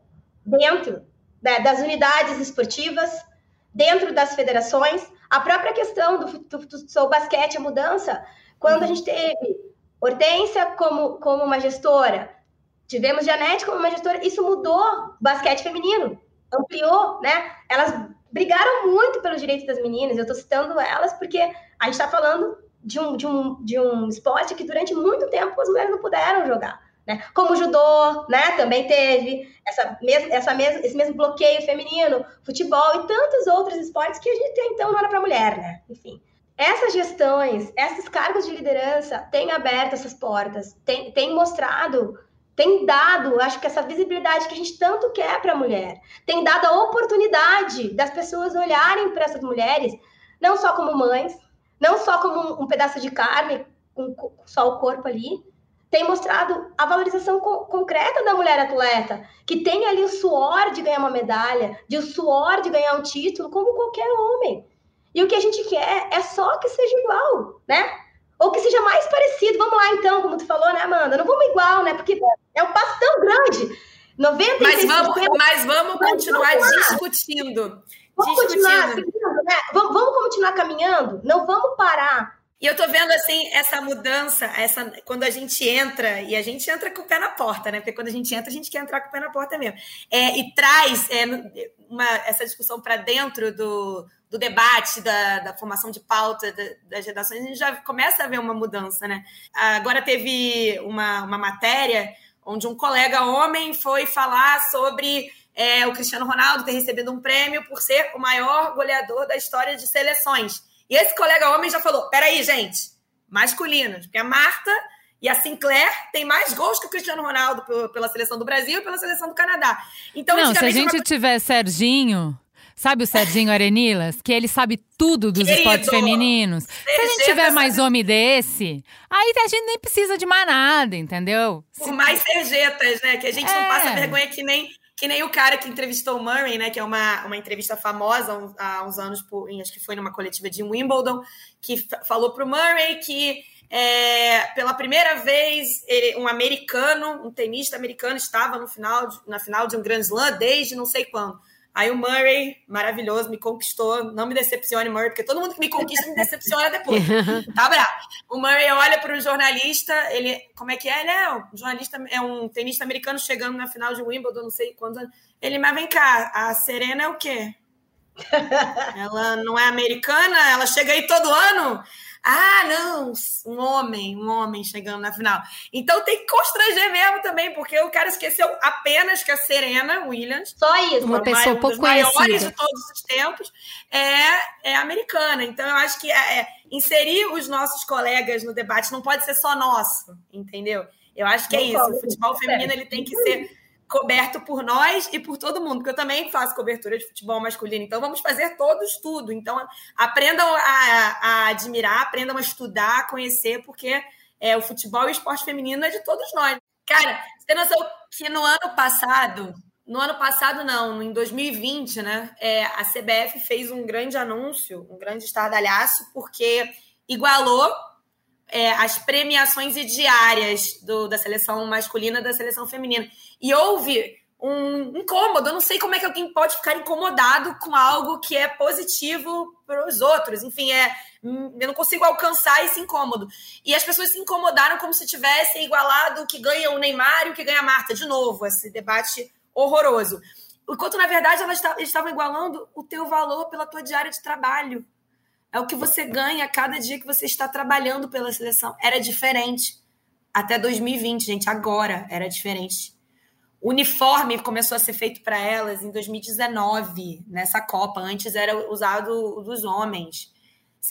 dentro né, das unidades esportivas, dentro das federações. A própria questão do, do, do basquete, a mudança, quando a gente teve Hortência como, como uma gestora, tivemos Janete como uma gestora, isso mudou basquete feminino, ampliou, né? Elas brigaram muito pelos direitos das meninas. Eu estou citando elas porque a gente está falando de um, de, um, de um esporte que durante muito tempo as mulheres não puderam jogar. Né? Como o judô, né? Também teve essa mesmo, essa esse mesmo bloqueio feminino, futebol e tantos outros esportes que a gente então não era para mulher, né? Enfim. Essas gestões, esses cargos de liderança têm aberto essas portas, têm, têm mostrado tem dado, acho que essa visibilidade que a gente tanto quer para a mulher, tem dado a oportunidade das pessoas olharem para essas mulheres, não só como mães, não só como um, pedaço de carne, com só o corpo ali, tem mostrado a valorização co concreta da mulher atleta, que tem ali o suor de ganhar uma medalha, de o suor de ganhar um título, como qualquer homem. E o que a gente quer é só que seja igual, né? Ou que seja mais parecido. Vamos lá, então, como tu falou, né, Amanda? Não vamos igual, né? Porque é um passo tão grande. 96%. Mas vamos, mas vamos continuar vamos discutindo. Vamos continuar, né? vamos, vamos continuar caminhando? Não vamos parar. E eu tô vendo assim essa mudança, essa quando a gente entra e a gente entra com o pé na porta, né? Porque quando a gente entra a gente quer entrar com o pé na porta mesmo. É, e traz é, uma, essa discussão para dentro do, do debate, da, da formação de pauta da, das redações, a gente já começa a ver uma mudança, né? Agora teve uma, uma matéria onde um colega homem foi falar sobre é, o Cristiano Ronaldo ter recebido um prêmio por ser o maior goleador da história de seleções. E esse colega homem já falou: peraí, gente, masculinos, porque a Marta e a Sinclair tem mais gols que o Cristiano Ronaldo pela seleção do Brasil e pela seleção do Canadá. Então, Não, se a gente uma... tiver Serginho, Sabe o Serginho Arenilas? Que ele sabe tudo dos Querido, esportes femininos. Se a gente tiver mais homem desse, aí a gente nem precisa de mais nada, entendeu? Por mais serjetas, né? Que a gente é. não passa vergonha que nem, que nem o cara que entrevistou o Murray, né? Que é uma, uma entrevista famosa há uns anos, por, acho que foi numa coletiva de Wimbledon, que falou pro Murray que é, pela primeira vez, ele, um americano, um tenista americano, estava no final de, na final de um Grand Slam desde não sei quando. Aí o Murray, maravilhoso, me conquistou. Não me decepcione, Murray, porque todo mundo que me conquista me decepciona depois. Tá bravo. O Murray olha para o jornalista, ele. Como é que é? Ele é um jornalista, é um tenista americano chegando na final de Wimbledon, não sei quantos anos. Ele, mas vem cá, a Serena é o quê? ela não é americana? Ela chega aí todo ano? Ah, não, um homem, um homem chegando na final. Então tem que constranger mesmo também, porque o cara esqueceu apenas que a Serena Williams, só isso, uma pessoa um pouco dos maiores de todos os tempos, é, é americana. Então eu acho que é, é, inserir os nossos colegas no debate não pode ser só nosso, entendeu? Eu acho que é isso. O futebol feminino ele tem que ser coberto por nós e por todo mundo, porque eu também faço cobertura de futebol masculino, então vamos fazer todos tudo. Então aprendam a, a admirar, aprendam a estudar, a conhecer, porque é, o futebol e o esporte feminino é de todos nós. Cara, você tem noção que no ano passado, no ano passado não, em 2020, né, é, a CBF fez um grande anúncio, um grande estardalhaço, porque igualou é, as premiações diárias do, da seleção masculina da seleção feminina. E houve um incômodo. Eu não sei como é que alguém pode ficar incomodado com algo que é positivo para os outros. Enfim, é, eu não consigo alcançar esse incômodo. E as pessoas se incomodaram como se tivessem igualado o que ganha o Neymar e o que ganha a Marta. De novo, esse debate horroroso. Enquanto, na verdade, elas estavam igualando o teu valor pela tua diária de trabalho. É o que você ganha cada dia que você está trabalhando pela seleção. Era diferente. Até 2020, gente, agora era diferente. O uniforme começou a ser feito para elas em 2019, nessa Copa. Antes era usado dos homens.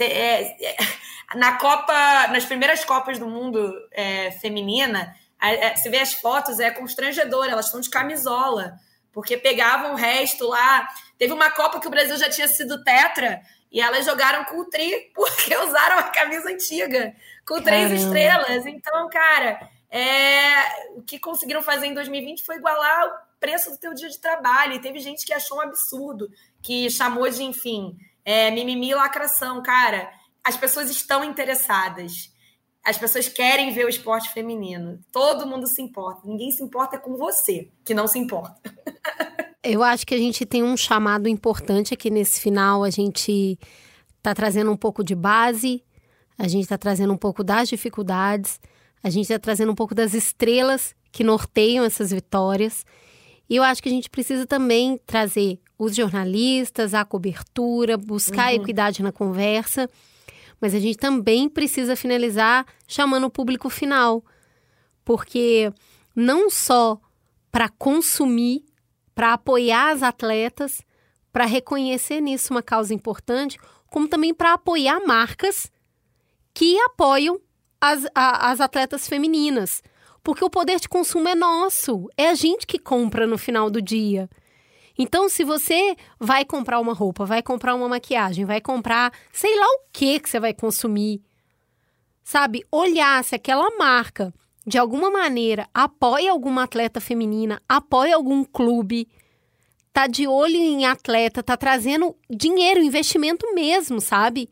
É, é, na Copa, nas primeiras Copas do Mundo é, feminina, é, você vê as fotos, é constrangedor, elas estão de camisola, porque pegavam o resto lá. Teve uma Copa que o Brasil já tinha sido tetra, e elas jogaram com o tri porque usaram a camisa antiga, com três Caramba. estrelas. Então, cara, é... o que conseguiram fazer em 2020 foi igualar o preço do teu dia de trabalho. E teve gente que achou um absurdo, que chamou de, enfim, é, mimimi e lacração. Cara, as pessoas estão interessadas. As pessoas querem ver o esporte feminino. Todo mundo se importa. Ninguém se importa com você, que não se importa. Eu acho que a gente tem um chamado importante aqui nesse final. A gente está trazendo um pouco de base, a gente está trazendo um pouco das dificuldades, a gente está trazendo um pouco das estrelas que norteiam essas vitórias. E eu acho que a gente precisa também trazer os jornalistas, a cobertura, buscar uhum. equidade na conversa. Mas a gente também precisa finalizar chamando o público final. Porque não só para consumir para apoiar as atletas, para reconhecer nisso uma causa importante, como também para apoiar marcas que apoiam as, a, as atletas femininas. Porque o poder de consumo é nosso, é a gente que compra no final do dia. Então, se você vai comprar uma roupa, vai comprar uma maquiagem, vai comprar sei lá o que que você vai consumir, sabe? Olhar se aquela marca de alguma maneira, apoia alguma atleta feminina, apoia algum clube, tá de olho em atleta, tá trazendo dinheiro, investimento mesmo, sabe?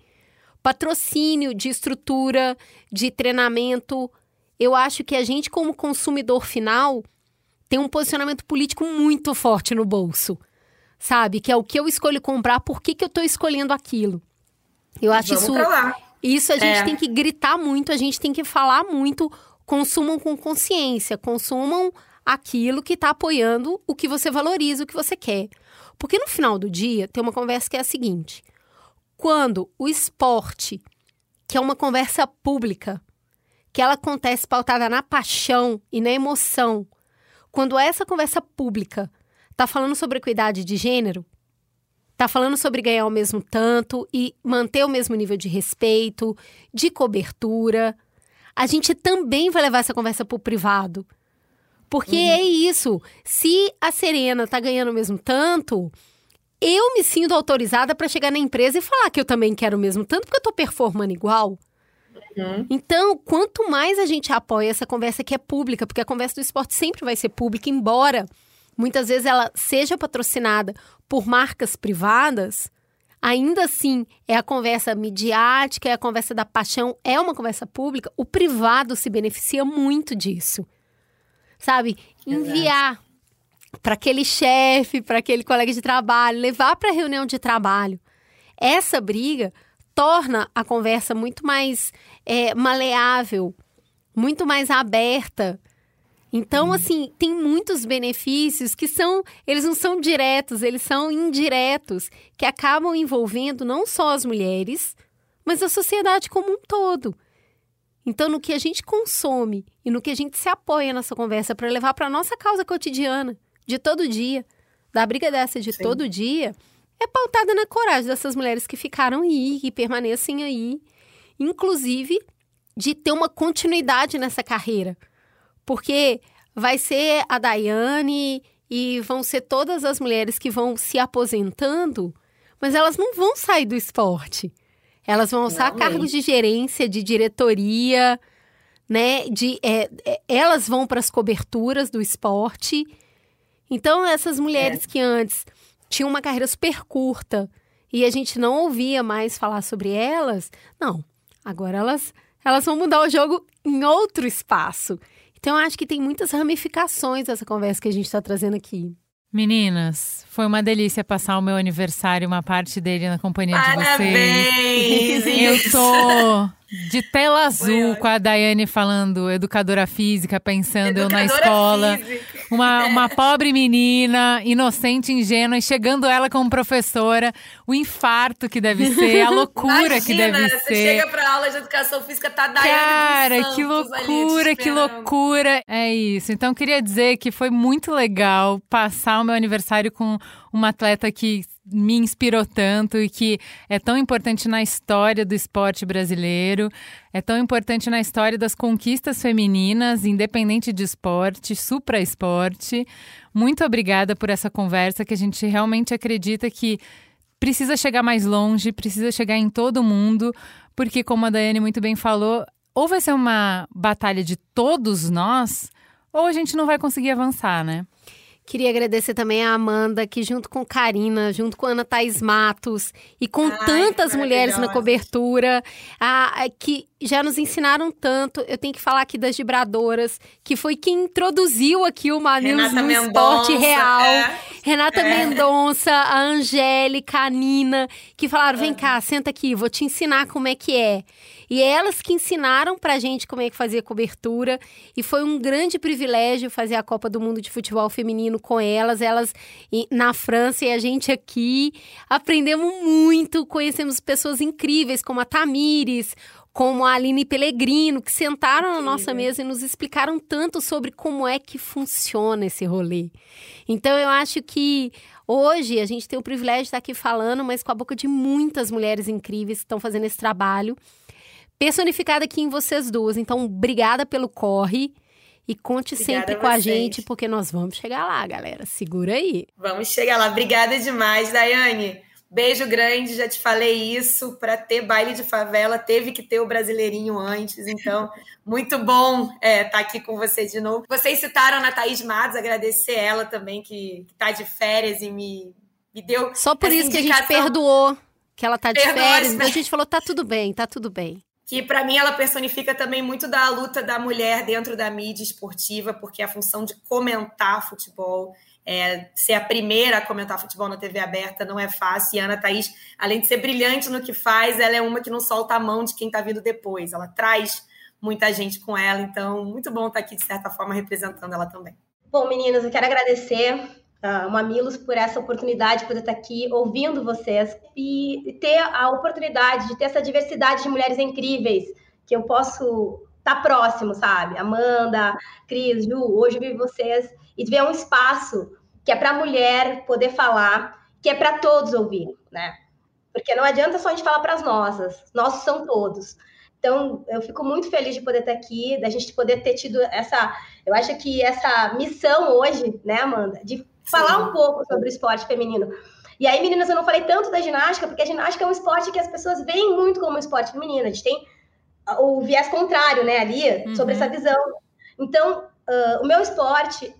Patrocínio de estrutura, de treinamento. Eu acho que a gente, como consumidor final, tem um posicionamento político muito forte no bolso, sabe? Que é o que eu escolho comprar, por que, que eu tô escolhendo aquilo. Eu acho Vamos isso. Isso a gente é. tem que gritar muito, a gente tem que falar muito consumam com consciência, consumam aquilo que está apoiando o que você valoriza, o que você quer. Porque no final do dia, tem uma conversa que é a seguinte: quando o esporte, que é uma conversa pública, que ela acontece pautada na paixão e na emoção, quando essa conversa pública está falando sobre equidade de gênero, está falando sobre ganhar o mesmo tanto e manter o mesmo nível de respeito, de cobertura, a gente também vai levar essa conversa pro privado. Porque uhum. é isso. Se a Serena tá ganhando o mesmo tanto, eu me sinto autorizada para chegar na empresa e falar que eu também quero o mesmo tanto, porque eu tô performando igual. Uhum. Então, quanto mais a gente apoia essa conversa que é pública, porque a conversa do esporte sempre vai ser pública, embora muitas vezes ela seja patrocinada por marcas privadas, ainda assim é a conversa midiática, é a conversa da paixão, é uma conversa pública, o privado se beneficia muito disso. Sabe? Enviar para aquele chefe, para aquele colega de trabalho, levar para a reunião de trabalho. Essa briga torna a conversa muito mais é, maleável, muito mais aberta, então, uhum. assim, tem muitos benefícios que são, eles não são diretos, eles são indiretos, que acabam envolvendo não só as mulheres, mas a sociedade como um todo. Então, no que a gente consome e no que a gente se apoia nessa conversa para levar para a nossa causa cotidiana, de todo dia, da briga dessa de Sim. todo dia, é pautada na coragem dessas mulheres que ficaram aí, que permanecem aí, inclusive de ter uma continuidade nessa carreira. Porque vai ser a Daiane e vão ser todas as mulheres que vão se aposentando, mas elas não vão sair do esporte. Elas vão usar cargos de gerência, de diretoria, né? De, é, é, elas vão para as coberturas do esporte. Então, essas mulheres é. que antes tinham uma carreira super curta e a gente não ouvia mais falar sobre elas, não. Agora elas, elas vão mudar o jogo em outro espaço. Então, eu acho que tem muitas ramificações dessa conversa que a gente está trazendo aqui. Meninas, foi uma delícia passar o meu aniversário, uma parte dele na companhia Parabéns! de vocês. Eu tô de tela azul com a Daiane falando, educadora física, pensando educadora eu na escola. Uma, é. uma pobre menina, inocente, ingênua, e chegando ela como professora, o infarto que deve ser, a loucura Imagina, que deve você ser. Você chega pra aula de educação física, tá Daiane Cara, que loucura, que loucura. É isso. Então, queria dizer que foi muito legal passar o meu aniversário com uma atleta que me inspirou tanto e que é tão importante na história do esporte brasileiro, é tão importante na história das conquistas femininas, independente de esporte, supra-esporte. Muito obrigada por essa conversa que a gente realmente acredita que precisa chegar mais longe, precisa chegar em todo mundo, porque como a Daiane muito bem falou, ou vai ser uma batalha de todos nós, ou a gente não vai conseguir avançar, né? Queria agradecer também a Amanda, que junto com Karina, junto com Ana Thaís Matos e com Ai, tantas mulheres na cobertura, a, a, que já nos ensinaram tanto. Eu tenho que falar aqui das vibradoras, que foi quem introduziu aqui o Mamilos no Mendonça, esporte real. É, Renata é. Mendonça, a Angélica, a Nina, que falaram: vem é. cá, senta aqui, vou te ensinar como é que é. E é elas que ensinaram pra gente como é que fazia cobertura. E foi um grande privilégio fazer a Copa do Mundo de Futebol Feminino com elas. Elas na França e a gente aqui. Aprendemos muito, conhecemos pessoas incríveis como a Tamires, como a Aline Pellegrino, que sentaram na nossa mesa e nos explicaram tanto sobre como é que funciona esse rolê. Então, eu acho que hoje a gente tem o privilégio de estar aqui falando, mas com a boca de muitas mulheres incríveis que estão fazendo esse trabalho personificada aqui em vocês duas. Então, obrigada pelo corre. E conte Obrigada sempre a com a gente, porque nós vamos chegar lá, galera. Segura aí. Vamos chegar lá. Obrigada demais, Daiane. Beijo grande, já te falei isso. Para ter baile de favela, teve que ter o brasileirinho antes. Então, muito bom estar é, tá aqui com você de novo. Vocês citaram a Thaís Matos, agradecer ela também, que, está de férias e me, me deu. Só por isso indicação. que a gente perdoou que ela tá de férias. Então a gente falou: tá tudo bem, tá tudo bem que para mim ela personifica também muito da luta da mulher dentro da mídia esportiva, porque a função de comentar futebol, é, ser a primeira a comentar futebol na TV aberta não é fácil. E Ana Thaís, além de ser brilhante no que faz, ela é uma que não solta a mão de quem está vindo depois. Ela traz muita gente com ela, então muito bom estar tá aqui, de certa forma, representando ela também. Bom, meninas, eu quero agradecer uh, Mamilos por essa oportunidade de poder estar aqui ouvindo vocês e ter a oportunidade de ter essa diversidade de mulheres incríveis que eu posso estar próximo, sabe? Amanda, Cris, Ju, hoje vi vocês e ver um espaço que é para a mulher poder falar, que é para todos ouvir, né? Porque não adianta só a gente falar para as nossas, nossos são todos. Então, eu fico muito feliz de poder estar aqui, da gente poder ter tido essa. Eu acho que essa missão hoje, né, Amanda, de falar um pouco sobre o esporte feminino. E aí, meninas, eu não falei tanto da ginástica, porque a ginástica é um esporte que as pessoas veem muito como um esporte feminino. A gente tem o viés contrário, né, ali, uhum. sobre essa visão. Então, uh, o meu esporte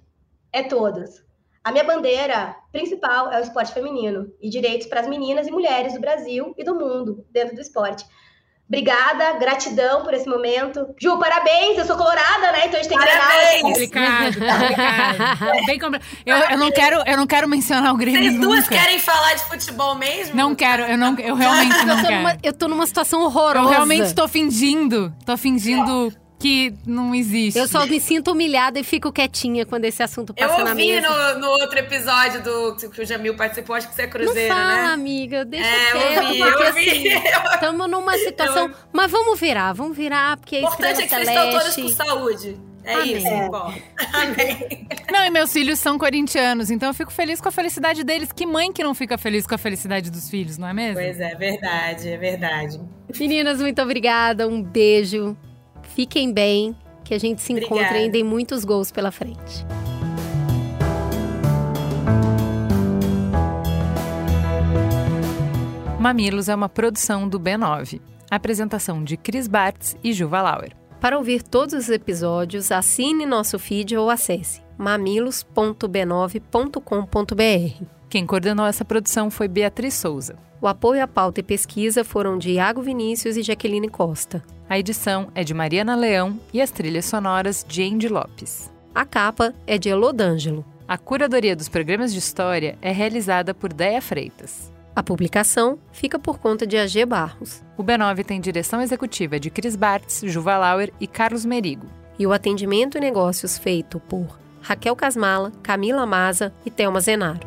é todos. A minha bandeira principal é o esporte feminino e direitos para as meninas e mulheres do Brasil e do mundo dentro do esporte. Obrigada, gratidão por esse momento. Ju, parabéns, eu sou colorada, né? Então a gente tem que parabéns. Complicado, complicado. Bem complicado. Eu, eu, não quero, eu não quero mencionar o Grêmio Vocês duas nunca. querem falar de futebol mesmo? Não quero, eu, não, eu realmente não eu quero. Numa, eu tô numa situação horrorosa. Eu realmente tô fingindo, tô fingindo que não existe. Eu só me sinto humilhada e fico quietinha quando esse assunto Eu passa na ouvi mesa. no, no outro episódio do que o Jamil participou, acho que você é Não cruzeiro, fala, né? amiga, deixa É, eu quieto, ouvi, porque eu ouvi. assim, estamos numa situação... Mas vamos virar, vamos virar, porque O a importante é que vocês estão todos Celeste... com saúde. É Amém. isso, importa. Amém. Não, e meus filhos são corintianos, então eu fico feliz com a felicidade deles. Que mãe que não fica feliz com a felicidade dos filhos, não é mesmo? Pois é, verdade, é verdade. Meninas, muito obrigada, um beijo. Fiquem bem, que a gente se encontre Obrigada. ainda em muitos gols pela frente. Mamilos é uma produção do B9. Apresentação de Cris Bartz e Juva Lauer. Para ouvir todos os episódios, assine nosso feed ou acesse mamilos.b9.com.br. Quem coordenou essa produção foi Beatriz Souza. O apoio à pauta e pesquisa foram de Iago Vinícius e Jaqueline Costa. A edição é de Mariana Leão e as trilhas sonoras de Andy Lopes. A capa é de Elodângelo. A curadoria dos programas de história é realizada por Deia Freitas. A publicação fica por conta de AG Barros. O B9 tem direção executiva de Cris Bartz, Juva Lauer e Carlos Merigo. E o atendimento e negócios feito por Raquel Casmala, Camila Maza e Thelma Zenaro.